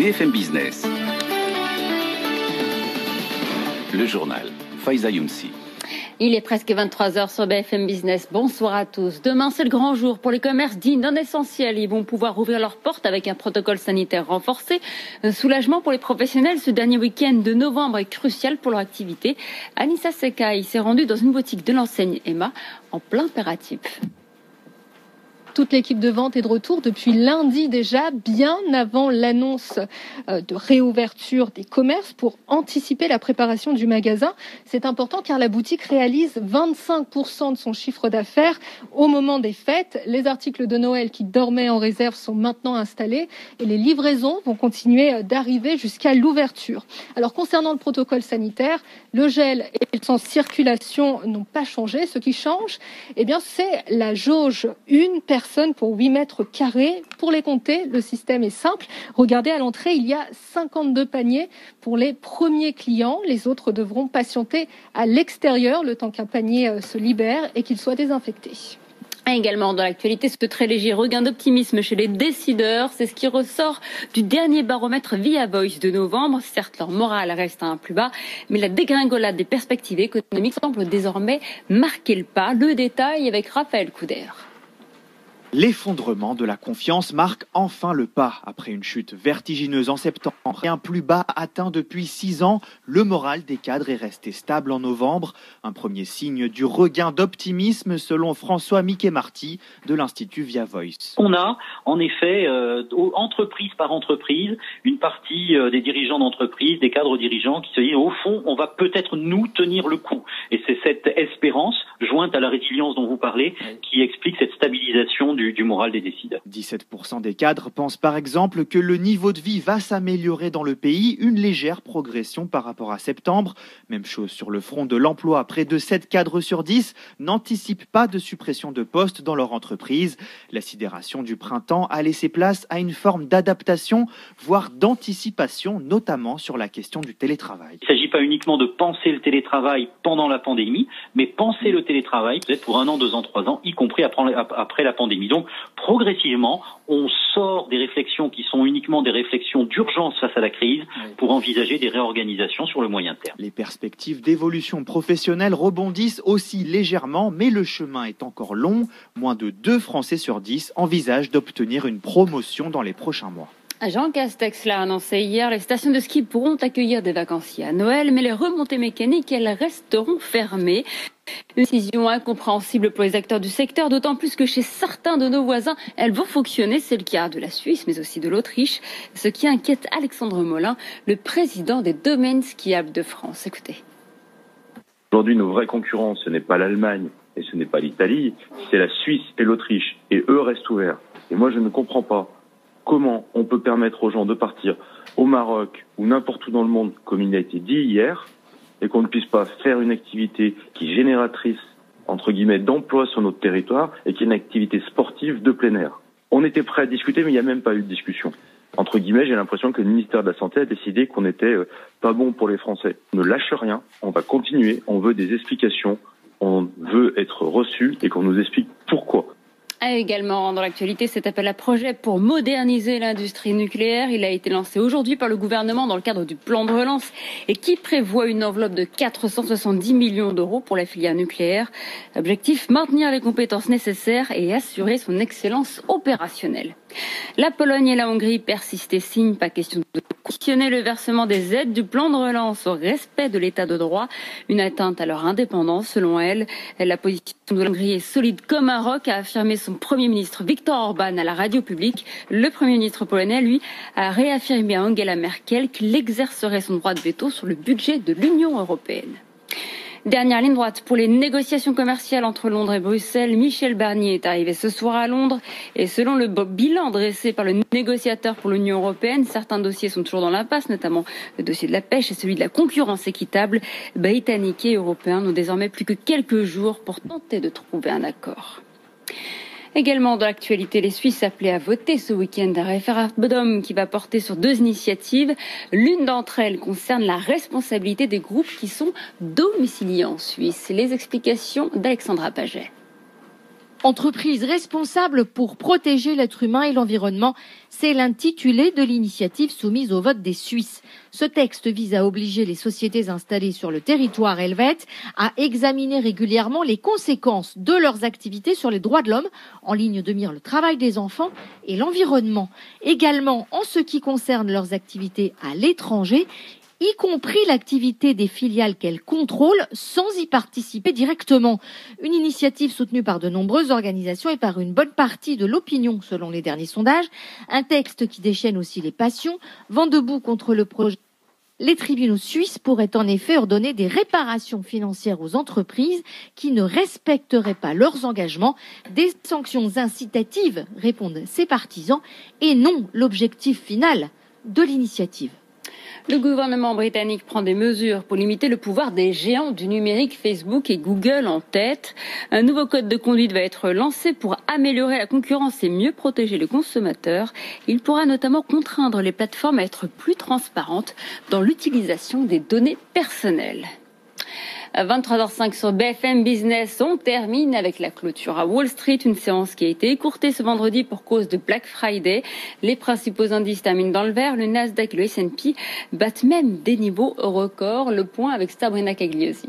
BFM Business. Le journal. Faiza Younsi. Il est presque 23h sur BFM Business. Bonsoir à tous. Demain, c'est le grand jour pour les commerces dits non essentiels. Ils vont pouvoir ouvrir leurs portes avec un protocole sanitaire renforcé. Un soulagement pour les professionnels. Ce dernier week-end de novembre est crucial pour leur activité. Anissa Sekai s'est rendue dans une boutique de l'enseigne Emma en plein impératif. Toute l'équipe de vente est de retour depuis lundi déjà, bien avant l'annonce euh, de réouverture des commerces pour anticiper la préparation du magasin. C'est important car la boutique réalise 25% de son chiffre d'affaires au moment des fêtes. Les articles de Noël qui dormaient en réserve sont maintenant installés et les livraisons vont continuer euh, d'arriver jusqu'à l'ouverture. Alors concernant le protocole sanitaire, le gel et le sans circulation n'ont pas changé. Ce qui change, eh bien, c'est la jauge une personne pour 8 mètres carrés. Pour les compter, le système est simple. Regardez à l'entrée, il y a 52 paniers pour les premiers clients. Les autres devront patienter à l'extérieur le temps qu'un panier euh, se libère et qu'il soit désinfecté. Également dans l'actualité, ce très léger regain d'optimisme chez les décideurs, c'est ce qui ressort du dernier baromètre Via Voice de novembre. Certes, leur morale reste un plus bas, mais la dégringolade des perspectives économiques semble désormais marquer le pas. Le détail avec Raphaël Couder. L'effondrement de la confiance marque enfin le pas. Après une chute vertigineuse en septembre et un plus bas atteint depuis six ans, le moral des cadres est resté stable en novembre. Un premier signe du regain d'optimisme selon François Mickey-Marty de l'Institut Via Voice. On a en effet, euh, entreprise par entreprise, une partie euh, des dirigeants d'entreprise, des cadres dirigeants qui se disent au fond, on va peut-être nous tenir le coup. Et c'est cette espérance, jointe à la résilience dont vous parlez, qui explique cette stabilisation du, moral des décideurs. 17% des cadres pensent par exemple que le niveau de vie va s'améliorer dans le pays, une légère progression par rapport à septembre. Même chose sur le front de l'emploi, près de 7 cadres sur 10 n'anticipent pas de suppression de postes dans leur entreprise. La sidération du printemps a laissé place à une forme d'adaptation, voire d'anticipation, notamment sur la question du télétravail. Il pas uniquement de penser le télétravail pendant la pandémie, mais penser le télétravail peut-être pour un an, deux ans, trois ans, y compris après la pandémie. Donc, progressivement, on sort des réflexions qui sont uniquement des réflexions d'urgence face à la crise pour envisager des réorganisations sur le moyen terme. Les perspectives d'évolution professionnelle rebondissent aussi légèrement, mais le chemin est encore long. Moins de 2 Français sur 10 envisagent d'obtenir une promotion dans les prochains mois. Jean Castex l'a annoncé hier, les stations de ski pourront accueillir des vacanciers à Noël, mais les remontées mécaniques, elles resteront fermées. Une décision incompréhensible pour les acteurs du secteur, d'autant plus que chez certains de nos voisins, elles vont fonctionner. C'est le cas de la Suisse, mais aussi de l'Autriche. Ce qui inquiète Alexandre Molin, le président des domaines skiables de France. Écoutez. Aujourd'hui, nos vrais concurrents, ce n'est pas l'Allemagne et ce n'est pas l'Italie, c'est la Suisse et l'Autriche. Et eux restent ouverts. Et moi, je ne comprends pas comment on peut permettre aux gens de partir au Maroc ou n'importe où dans le monde, comme il a été dit hier, et qu'on ne puisse pas faire une activité qui est génératrice, entre guillemets, d'emploi sur notre territoire et qui est une activité sportive de plein air. On était prêt à discuter, mais il n'y a même pas eu de discussion. entre guillemets, j'ai l'impression que le ministère de la Santé a décidé qu'on n'était pas bon pour les Français. On ne lâche rien, on va continuer, on veut des explications, on veut être reçu et qu'on nous explique pourquoi. Également dans l'actualité, cet appel à projet pour moderniser l'industrie nucléaire. Il a été lancé aujourd'hui par le gouvernement dans le cadre du plan de relance et qui prévoit une enveloppe de 470 millions d'euros pour la filière nucléaire. Objectif, maintenir les compétences nécessaires et assurer son excellence opérationnelle. La Pologne et la Hongrie persistent et signent. Pas question de conditionner le versement des aides du plan de relance au respect de l'état de droit. Une atteinte à leur indépendance, selon elle. La position de la Hongrie est solide comme un roc, a affirmé son premier ministre Viktor Orban à la radio publique. Le premier ministre polonais, lui, a réaffirmé à Angela Merkel qu'il exercerait son droit de veto sur le budget de l'Union européenne. Dernière ligne droite pour les négociations commerciales entre Londres et Bruxelles. Michel Barnier est arrivé ce soir à Londres et selon le bilan dressé par le négociateur pour l'Union européenne, certains dossiers sont toujours dans l'impasse, notamment le dossier de la pêche et celui de la concurrence équitable. Britanniques et européens n'ont désormais plus que quelques jours pour tenter de trouver un accord. Également dans l'actualité, les Suisses appelés à voter ce week-end un référendum qui va porter sur deux initiatives. L'une d'entre elles concerne la responsabilité des groupes qui sont domiciliés en Suisse. Les explications d'Alexandra Paget. Entreprise responsable pour protéger l'être humain et l'environnement, c'est l'intitulé de l'initiative soumise au vote des Suisses. Ce texte vise à obliger les sociétés installées sur le territoire helvète à examiner régulièrement les conséquences de leurs activités sur les droits de l'homme, en ligne de mire le travail des enfants et l'environnement. Également en ce qui concerne leurs activités à l'étranger, y compris l'activité des filiales qu'elle contrôle sans y participer directement. Une initiative soutenue par de nombreuses organisations et par une bonne partie de l'opinion selon les derniers sondages. Un texte qui déchaîne aussi les passions, vent debout contre le projet. Les tribunaux suisses pourraient en effet ordonner des réparations financières aux entreprises qui ne respecteraient pas leurs engagements, des sanctions incitatives, répondent ses partisans, et non l'objectif final de l'initiative. Le gouvernement britannique prend des mesures pour limiter le pouvoir des géants du numérique, Facebook et Google en tête. Un nouveau code de conduite va être lancé pour améliorer la concurrence et mieux protéger le consommateur. Il pourra notamment contraindre les plateformes à être plus transparentes dans l'utilisation des données personnelles. 23h05 sur BFM Business. On termine avec la clôture à Wall Street, une séance qui a été écourtée ce vendredi pour cause de Black Friday. Les principaux indices terminent dans le vert. Le Nasdaq et le S&P battent même des niveaux records. Le point avec Sabrina Cagliosi.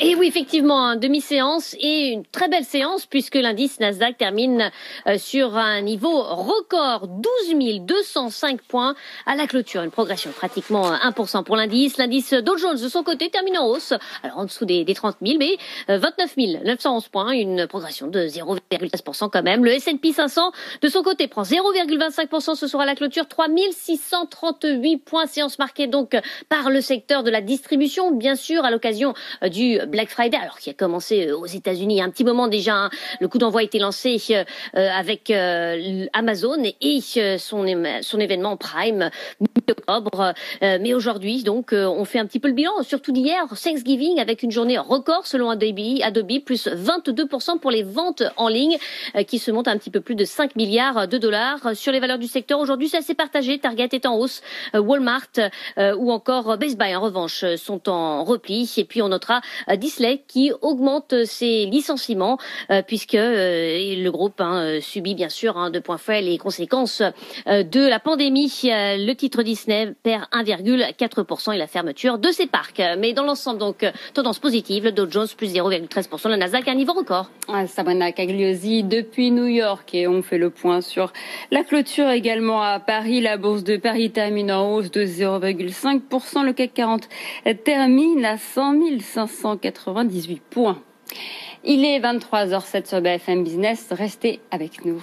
Et oui, effectivement, demi-séance et une très belle séance puisque l'indice Nasdaq termine euh, sur un niveau record, 12 205 points à la clôture. Une progression pratiquement 1% pour l'indice. L'indice Dow Jones, de son côté, termine en hausse, alors en dessous des, 30 000, mais 29 euh, 911 points, une progression de 0,13% quand même. Le S&P 500, de son côté, prend 0,25% ce soir à la clôture, 3 638 points, séance marquée donc par le secteur de la distribution, bien sûr, à l'occasion euh, du Black Friday, alors qui a commencé euh, aux États-Unis il y a un petit moment déjà. Hein. Le coup d'envoi a été lancé euh, euh, avec Amazon et son, son événement Prime mi-octobre. mais aujourd'hui, donc, on fait un petit peu le bilan, surtout d'hier, Thanksgiving, avec une journée record selon Adobe, Adobe plus 22% pour les ventes en ligne, qui se montent à un petit peu plus de 5 milliards de dollars. Sur les valeurs du secteur, aujourd'hui, c'est assez partagé. Target est en hausse, Walmart ou encore Best Buy, en revanche, sont en repli. Et puis, on notera Disney qui augmente ses licenciements euh, puisque euh, le groupe hein, euh, subit bien sûr hein, de point faible les conséquences de la pandémie. Le titre Disney perd 1,4% et la fermeture de ses parcs. Mais dans l'ensemble, donc, tendance positive, le Dow Jones plus 0,13%, le Nasdaq à un niveau record. Ah, Sabrina Cagliosi depuis New York et on fait le point sur la clôture également à Paris. La bourse de Paris termine en hausse de 0,5%. Le CAC 40 termine à 100 580 98 points. Il est 23h07 sur BFM Business. Restez avec nous.